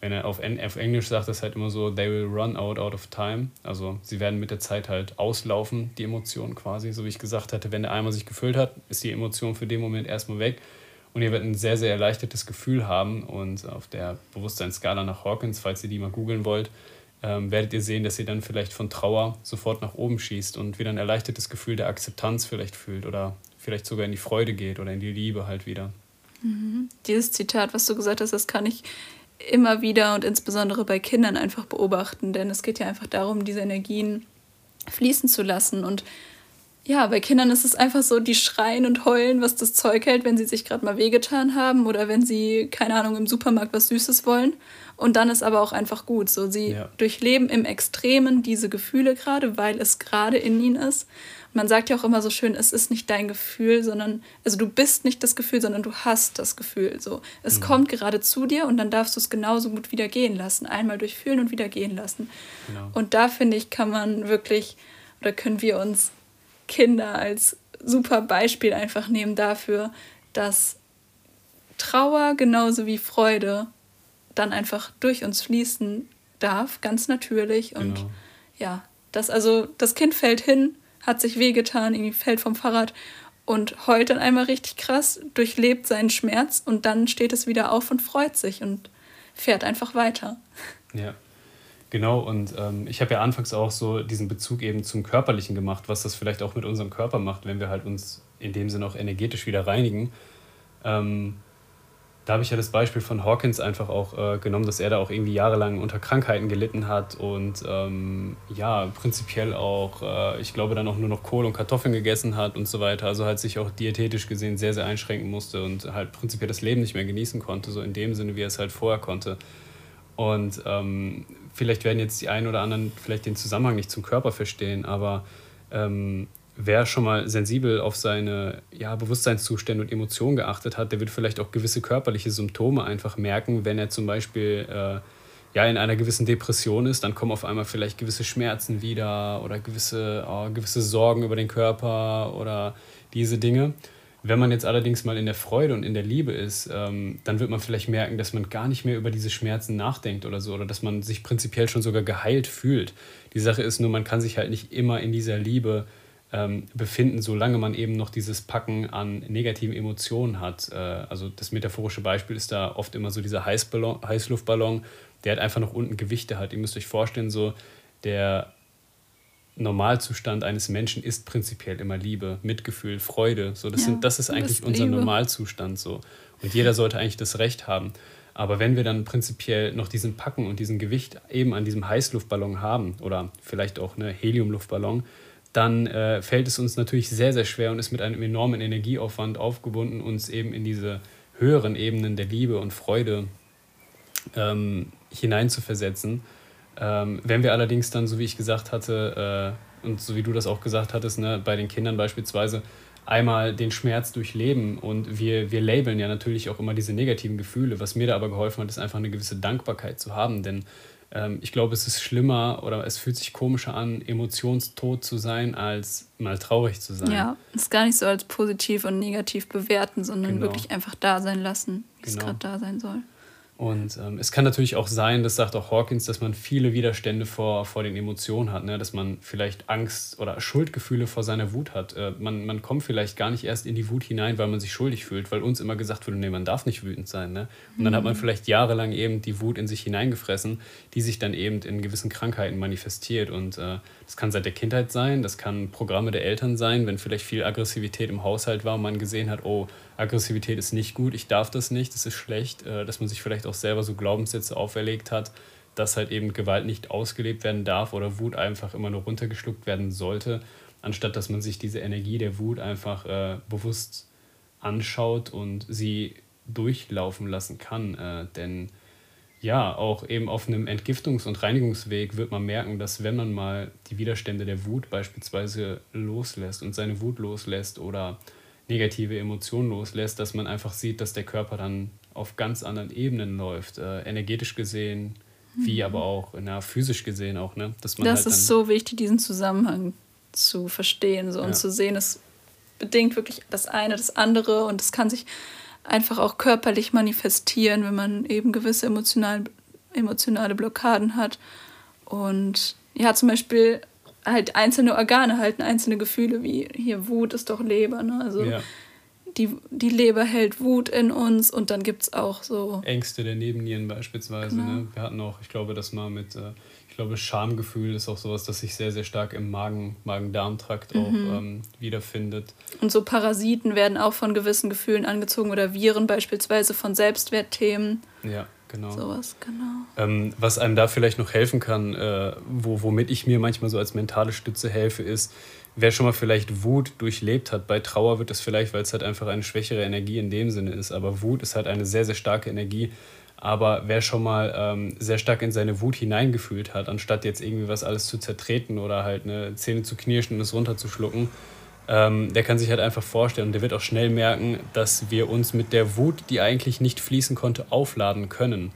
wenn er auf, auf Englisch sagt, das halt immer so, they will run out out of time. Also sie werden mit der Zeit halt auslaufen, die Emotionen quasi. So wie ich gesagt hatte, wenn der Eimer sich gefüllt hat, ist die Emotion für den Moment erstmal weg und ihr werdet ein sehr, sehr erleichtertes Gefühl haben. Und auf der Bewusstseinsskala nach Hawkins, falls ihr die mal googeln wollt, ähm, werdet ihr sehen, dass ihr dann vielleicht von Trauer sofort nach oben schießt und wieder ein erleichtertes Gefühl der Akzeptanz vielleicht fühlt oder vielleicht sogar in die Freude geht oder in die Liebe halt wieder. Mhm. Dieses Zitat, was du gesagt hast, das kann ich immer wieder und insbesondere bei Kindern einfach beobachten, denn es geht ja einfach darum, diese Energien fließen zu lassen und ja, bei Kindern ist es einfach so, die schreien und heulen, was das Zeug hält, wenn sie sich gerade mal wehgetan haben oder wenn sie, keine Ahnung, im Supermarkt was Süßes wollen. Und dann ist aber auch einfach gut. So, sie ja. durchleben im Extremen diese Gefühle gerade, weil es gerade in ihnen ist. Man sagt ja auch immer so schön, es ist nicht dein Gefühl, sondern, also du bist nicht das Gefühl, sondern du hast das Gefühl. So, es mhm. kommt gerade zu dir und dann darfst du es genauso gut wieder gehen lassen. Einmal durchfühlen und wieder gehen lassen. Genau. Und da finde ich, kann man wirklich, oder können wir uns Kinder als super Beispiel einfach nehmen dafür, dass Trauer genauso wie Freude dann einfach durch uns fließen darf, ganz natürlich. Und genau. ja, das also, das Kind fällt hin, hat sich wehgetan, irgendwie fällt vom Fahrrad und heult dann einmal richtig krass, durchlebt seinen Schmerz und dann steht es wieder auf und freut sich und fährt einfach weiter. Ja, Genau, und ähm, ich habe ja anfangs auch so diesen Bezug eben zum Körperlichen gemacht, was das vielleicht auch mit unserem Körper macht, wenn wir halt uns in dem Sinne auch energetisch wieder reinigen. Ähm, da habe ich ja das Beispiel von Hawkins einfach auch äh, genommen, dass er da auch irgendwie jahrelang unter Krankheiten gelitten hat und ähm, ja, prinzipiell auch, äh, ich glaube, dann auch nur noch Kohl und Kartoffeln gegessen hat und so weiter. Also halt sich auch diätetisch gesehen sehr, sehr einschränken musste und halt prinzipiell das Leben nicht mehr genießen konnte, so in dem Sinne, wie er es halt vorher konnte. Und ähm, vielleicht werden jetzt die einen oder anderen vielleicht den Zusammenhang nicht zum Körper verstehen, aber ähm, wer schon mal sensibel auf seine ja, Bewusstseinszustände und Emotionen geachtet hat, der wird vielleicht auch gewisse körperliche Symptome einfach merken, wenn er zum Beispiel äh, ja, in einer gewissen Depression ist, dann kommen auf einmal vielleicht gewisse Schmerzen wieder oder gewisse, oh, gewisse Sorgen über den Körper oder diese Dinge. Wenn man jetzt allerdings mal in der Freude und in der Liebe ist, ähm, dann wird man vielleicht merken, dass man gar nicht mehr über diese Schmerzen nachdenkt oder so, oder dass man sich prinzipiell schon sogar geheilt fühlt. Die Sache ist nur, man kann sich halt nicht immer in dieser Liebe ähm, befinden, solange man eben noch dieses Packen an negativen Emotionen hat. Äh, also das metaphorische Beispiel ist da oft immer so dieser Heißballon, Heißluftballon, der halt einfach noch unten Gewichte hat. Ihr müsst euch vorstellen, so der Normalzustand eines Menschen ist prinzipiell immer Liebe, Mitgefühl, Freude. So, das, ja, sind, das ist eigentlich unser Liebe. Normalzustand. So. Und jeder sollte eigentlich das Recht haben. Aber wenn wir dann prinzipiell noch diesen Packen und diesen Gewicht eben an diesem Heißluftballon haben oder vielleicht auch eine Heliumluftballon, dann äh, fällt es uns natürlich sehr, sehr schwer und ist mit einem enormen Energieaufwand aufgebunden, uns eben in diese höheren Ebenen der Liebe und Freude ähm, hineinzuversetzen. Ähm, wenn wir allerdings dann, so wie ich gesagt hatte, äh, und so wie du das auch gesagt hattest, ne, bei den Kindern beispielsweise, einmal den Schmerz durchleben und wir, wir labeln ja natürlich auch immer diese negativen Gefühle. Was mir da aber geholfen hat, ist einfach eine gewisse Dankbarkeit zu haben, denn ähm, ich glaube, es ist schlimmer oder es fühlt sich komischer an, emotionstot zu sein, als mal traurig zu sein. Ja, es ist gar nicht so als positiv und negativ bewerten, sondern genau. wirklich einfach da sein lassen, wie genau. es gerade da sein soll. Und ähm, es kann natürlich auch sein, das sagt auch Hawkins, dass man viele Widerstände vor, vor den Emotionen hat, ne? dass man vielleicht Angst oder Schuldgefühle vor seiner Wut hat. Äh, man, man kommt vielleicht gar nicht erst in die Wut hinein, weil man sich schuldig fühlt, weil uns immer gesagt wurde, nee, man darf nicht wütend sein. Ne? Und dann mhm. hat man mhm. vielleicht jahrelang eben die Wut in sich hineingefressen, die sich dann eben in gewissen Krankheiten manifestiert. Und äh, das kann seit der Kindheit sein, das kann Programme der Eltern sein, wenn vielleicht viel Aggressivität im Haushalt war und man gesehen hat, oh, Aggressivität ist nicht gut, ich darf das nicht, das ist schlecht, äh, dass man sich vielleicht auch selber so Glaubenssätze auferlegt hat, dass halt eben Gewalt nicht ausgelebt werden darf oder Wut einfach immer nur runtergeschluckt werden sollte, anstatt dass man sich diese Energie der Wut einfach äh, bewusst anschaut und sie durchlaufen lassen kann. Äh, denn ja, auch eben auf einem Entgiftungs- und Reinigungsweg wird man merken, dass wenn man mal die Widerstände der Wut beispielsweise loslässt und seine Wut loslässt oder negative Emotionen loslässt, dass man einfach sieht, dass der Körper dann auf ganz anderen Ebenen läuft, äh, energetisch gesehen, mhm. wie aber auch na, physisch gesehen auch. Ne? Dass man das halt ist so wichtig, diesen Zusammenhang zu verstehen so, und zu sehen, es bedingt wirklich das eine, das andere und es kann sich einfach auch körperlich manifestieren, wenn man eben gewisse emotional, emotionale Blockaden hat. Und ja, zum Beispiel halt einzelne Organe halten einzelne Gefühle, wie hier Wut ist doch Leber, ne? Also ja. die, die Leber hält Wut in uns und dann gibt es auch so. Ängste der Nebennieren beispielsweise, genau. ne? Wir hatten auch, ich glaube, das mal mit, äh, ich glaube, Schamgefühl ist auch sowas, das sich sehr, sehr stark im Magen, Magen-Darm-Trakt mhm. auch ähm, wiederfindet. Und so Parasiten werden auch von gewissen Gefühlen angezogen oder Viren beispielsweise von Selbstwertthemen. Ja genau. Sowas, genau. Ähm, was einem da vielleicht noch helfen kann, äh, wo, womit ich mir manchmal so als mentale Stütze helfe, ist, wer schon mal vielleicht Wut durchlebt hat, bei Trauer wird das vielleicht, weil es halt einfach eine schwächere Energie in dem Sinne ist, aber Wut ist halt eine sehr, sehr starke Energie. Aber wer schon mal ähm, sehr stark in seine Wut hineingefühlt hat, anstatt jetzt irgendwie was alles zu zertreten oder halt eine Zähne zu knirschen und es runterzuschlucken, ähm, der kann sich halt einfach vorstellen und der wird auch schnell merken, dass wir uns mit der Wut, die eigentlich nicht fließen konnte, aufladen können.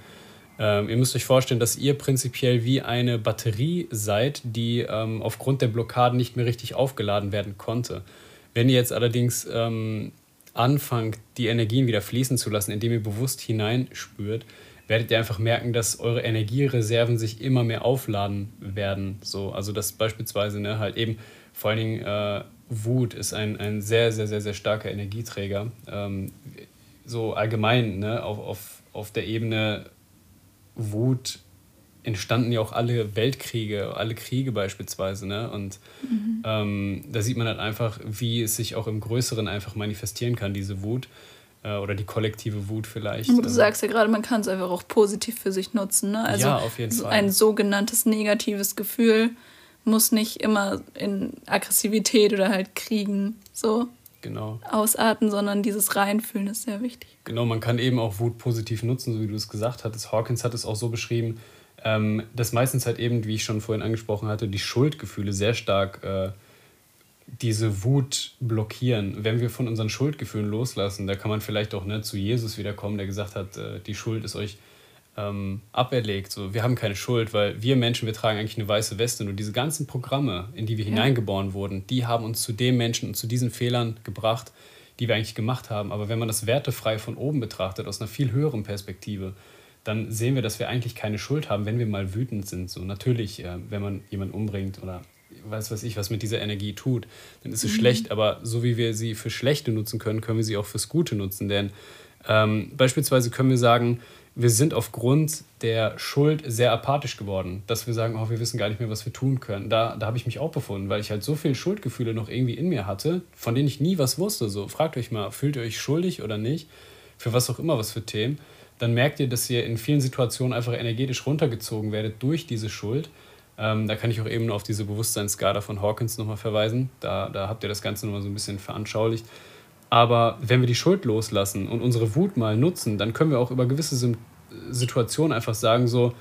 Ähm, ihr müsst euch vorstellen, dass ihr prinzipiell wie eine Batterie seid, die ähm, aufgrund der Blockaden nicht mehr richtig aufgeladen werden konnte. Wenn ihr jetzt allerdings ähm, anfangt, die Energien wieder fließen zu lassen, indem ihr bewusst hineinspürt, werdet ihr einfach merken, dass eure Energiereserven sich immer mehr aufladen werden. So, also dass beispielsweise ne, halt eben vor allen Dingen äh, Wut ist ein, ein sehr, sehr, sehr, sehr starker Energieträger. Ähm, so allgemein, ne, auf, auf, auf der Ebene Wut entstanden ja auch alle Weltkriege, alle Kriege beispielsweise. Ne? Und mhm. ähm, da sieht man halt einfach, wie es sich auch im Größeren einfach manifestieren kann, diese Wut äh, oder die kollektive Wut vielleicht. Aber du ähm. sagst ja gerade, man kann es einfach auch positiv für sich nutzen. Ne? Also ja, auf jeden Fall. Ein sogenanntes negatives Gefühl muss nicht immer in Aggressivität oder halt Kriegen so genau. ausarten, sondern dieses Reinfühlen ist sehr wichtig. Genau, man kann eben auch Wut positiv nutzen, so wie du es gesagt hattest. Hawkins hat es auch so beschrieben, ähm, dass meistens halt eben, wie ich schon vorhin angesprochen hatte, die Schuldgefühle sehr stark äh, diese Wut blockieren. Wenn wir von unseren Schuldgefühlen loslassen, da kann man vielleicht auch ne, zu Jesus wiederkommen, der gesagt hat, äh, die Schuld ist euch ähm, aberlegt. So, wir haben keine Schuld, weil wir Menschen, wir tragen eigentlich eine weiße Weste. Nur diese ganzen Programme, in die wir ja. hineingeboren wurden, die haben uns zu dem Menschen und zu diesen Fehlern gebracht, die wir eigentlich gemacht haben. Aber wenn man das wertefrei von oben betrachtet, aus einer viel höheren Perspektive, dann sehen wir, dass wir eigentlich keine Schuld haben, wenn wir mal wütend sind. So natürlich, äh, wenn man jemanden umbringt oder weiß was ich, was mit dieser Energie tut, dann ist es mhm. schlecht. Aber so wie wir sie für Schlechte nutzen können, können wir sie auch fürs Gute nutzen. Denn ähm, beispielsweise können wir sagen, wir sind aufgrund der Schuld sehr apathisch geworden, dass wir sagen, oh, wir wissen gar nicht mehr, was wir tun können. Da, da habe ich mich auch befunden, weil ich halt so viele Schuldgefühle noch irgendwie in mir hatte, von denen ich nie was wusste. So, fragt euch mal, fühlt ihr euch schuldig oder nicht? Für was auch immer, was für Themen. Dann merkt ihr, dass ihr in vielen Situationen einfach energetisch runtergezogen werdet durch diese Schuld. Ähm, da kann ich auch eben auf diese Bewusstseinsskala von Hawkins nochmal verweisen. Da, da habt ihr das Ganze nochmal so ein bisschen veranschaulicht. Aber wenn wir die Schuld loslassen und unsere Wut mal nutzen, dann können wir auch über gewisse Sim Situationen einfach sagen, so,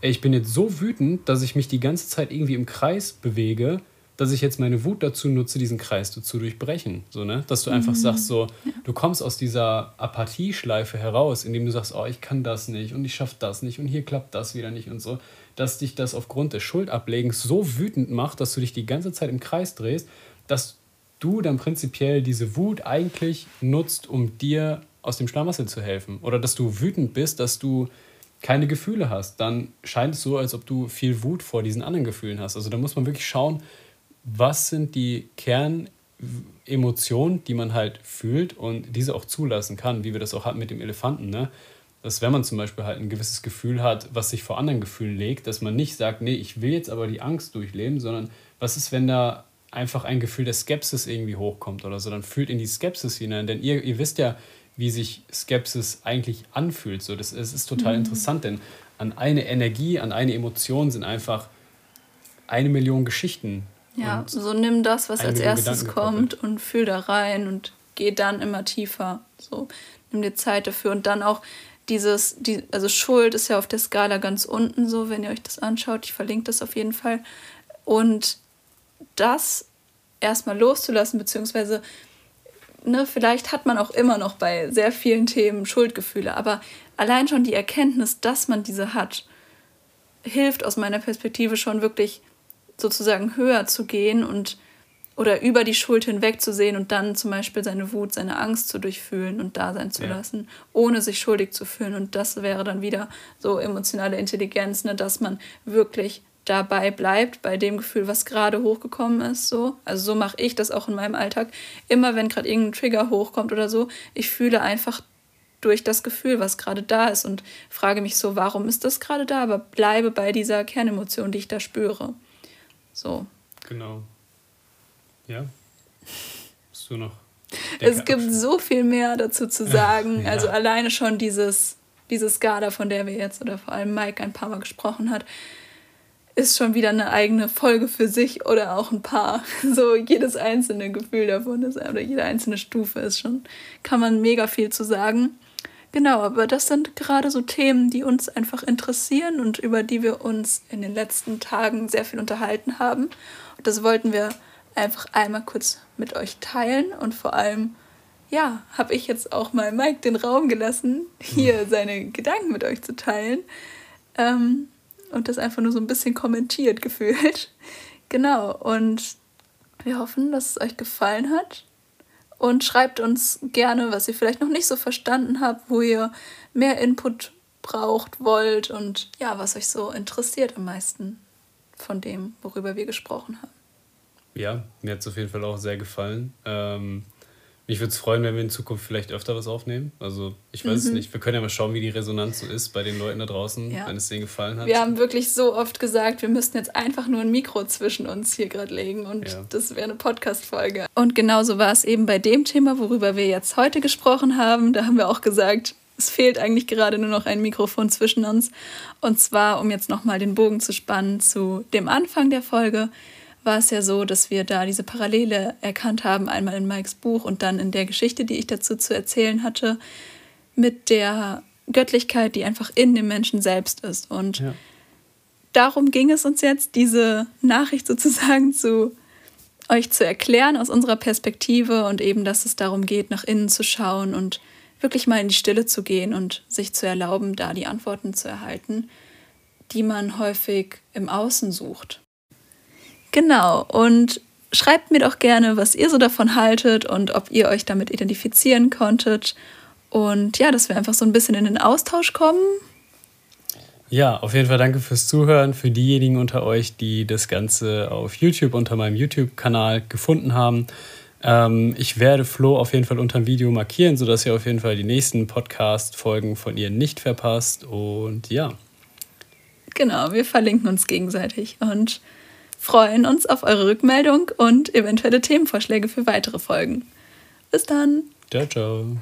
ey, ich bin jetzt so wütend, dass ich mich die ganze Zeit irgendwie im Kreis bewege, dass ich jetzt meine Wut dazu nutze, diesen Kreis zu durchbrechen. So, ne? Dass du einfach mhm. sagst, so, du kommst aus dieser Apathieschleife heraus, indem du sagst, oh, ich kann das nicht und ich schaffe das nicht und hier klappt das wieder nicht und so, dass dich das aufgrund des Schuldablegens so wütend macht, dass du dich die ganze Zeit im Kreis drehst, dass du dann prinzipiell diese Wut eigentlich nutzt, um dir aus dem Schlamassel zu helfen. Oder dass du wütend bist, dass du keine Gefühle hast. Dann scheint es so, als ob du viel Wut vor diesen anderen Gefühlen hast. Also da muss man wirklich schauen, was sind die Kernemotionen, die man halt fühlt und diese auch zulassen kann, wie wir das auch hatten mit dem Elefanten. Ne? Dass wenn man zum Beispiel halt ein gewisses Gefühl hat, was sich vor anderen Gefühlen legt, dass man nicht sagt, nee, ich will jetzt aber die Angst durchleben, sondern was ist, wenn da einfach ein Gefühl der Skepsis irgendwie hochkommt oder so, dann fühlt in die Skepsis hinein. Denn ihr, ihr wisst ja, wie sich Skepsis eigentlich anfühlt. So, das, das ist total mhm. interessant, denn an eine Energie, an eine Emotion sind einfach eine Million Geschichten. Ja, so nimm das, was als erstes kommt und fühl da rein und geh dann immer tiefer. So, nimm dir Zeit dafür und dann auch dieses, die, also Schuld ist ja auf der Skala ganz unten so, wenn ihr euch das anschaut. Ich verlinke das auf jeden Fall. Und das erstmal loszulassen, beziehungsweise ne, vielleicht hat man auch immer noch bei sehr vielen Themen Schuldgefühle, aber allein schon die Erkenntnis, dass man diese hat, hilft aus meiner Perspektive schon wirklich sozusagen höher zu gehen und oder über die Schuld hinweg zu sehen und dann zum Beispiel seine Wut, seine Angst zu durchfühlen und da sein zu ja. lassen, ohne sich schuldig zu fühlen. Und das wäre dann wieder so emotionale Intelligenz, ne, dass man wirklich dabei bleibt, bei dem Gefühl, was gerade hochgekommen ist. So. Also so mache ich das auch in meinem Alltag. Immer wenn gerade irgendein Trigger hochkommt oder so, ich fühle einfach durch das Gefühl, was gerade da ist und frage mich so, warum ist das gerade da, aber bleibe bei dieser Kernemotion, die ich da spüre. So. Genau. Ja. Hast du noch? Es gibt so viel mehr dazu zu sagen. ja. Also alleine schon dieses, diese Skala, von der wir jetzt oder vor allem Mike ein paar Mal gesprochen hat, ist schon wieder eine eigene Folge für sich oder auch ein paar. So jedes einzelne Gefühl davon ist oder jede einzelne Stufe ist schon, kann man mega viel zu sagen. Genau, aber das sind gerade so Themen, die uns einfach interessieren und über die wir uns in den letzten Tagen sehr viel unterhalten haben. Und das wollten wir einfach einmal kurz mit euch teilen und vor allem, ja, habe ich jetzt auch mal Mike den Raum gelassen, hier seine Gedanken mit euch zu teilen. Ähm, und das einfach nur so ein bisschen kommentiert gefühlt. Genau, und wir hoffen, dass es euch gefallen hat. Und schreibt uns gerne, was ihr vielleicht noch nicht so verstanden habt, wo ihr mehr Input braucht, wollt und ja, was euch so interessiert am meisten von dem, worüber wir gesprochen haben. Ja, mir hat es auf jeden Fall auch sehr gefallen. Ähm, mich würde es freuen, wenn wir in Zukunft vielleicht öfter was aufnehmen. Also ich weiß mhm. es nicht. Wir können ja mal schauen, wie die Resonanz so ist bei den Leuten da draußen, ja. wenn es denen gefallen hat. Wir haben wirklich so oft gesagt, wir müssten jetzt einfach nur ein Mikro zwischen uns hier gerade legen und ja. das wäre eine Podcast-Folge. Und genauso war es eben bei dem Thema, worüber wir jetzt heute gesprochen haben. Da haben wir auch gesagt, es fehlt eigentlich gerade nur noch ein Mikrofon zwischen uns. Und zwar, um jetzt nochmal den Bogen zu spannen zu dem Anfang der Folge war es ja so, dass wir da diese Parallele erkannt haben, einmal in Mikes Buch und dann in der Geschichte, die ich dazu zu erzählen hatte, mit der Göttlichkeit, die einfach in dem Menschen selbst ist. Und ja. darum ging es uns jetzt, diese Nachricht sozusagen zu euch zu erklären aus unserer Perspektive und eben, dass es darum geht, nach innen zu schauen und wirklich mal in die Stille zu gehen und sich zu erlauben, da die Antworten zu erhalten, die man häufig im Außen sucht. Genau, und schreibt mir doch gerne, was ihr so davon haltet und ob ihr euch damit identifizieren konntet. Und ja, dass wir einfach so ein bisschen in den Austausch kommen. Ja, auf jeden Fall danke fürs Zuhören. Für diejenigen unter euch, die das Ganze auf YouTube unter meinem YouTube-Kanal gefunden haben. Ähm, ich werde Flo auf jeden Fall unter dem Video markieren, sodass ihr auf jeden Fall die nächsten Podcast-Folgen von ihr nicht verpasst. Und ja. Genau, wir verlinken uns gegenseitig und freuen uns auf eure Rückmeldung und eventuelle Themenvorschläge für weitere Folgen. Bis dann. Ciao, ciao.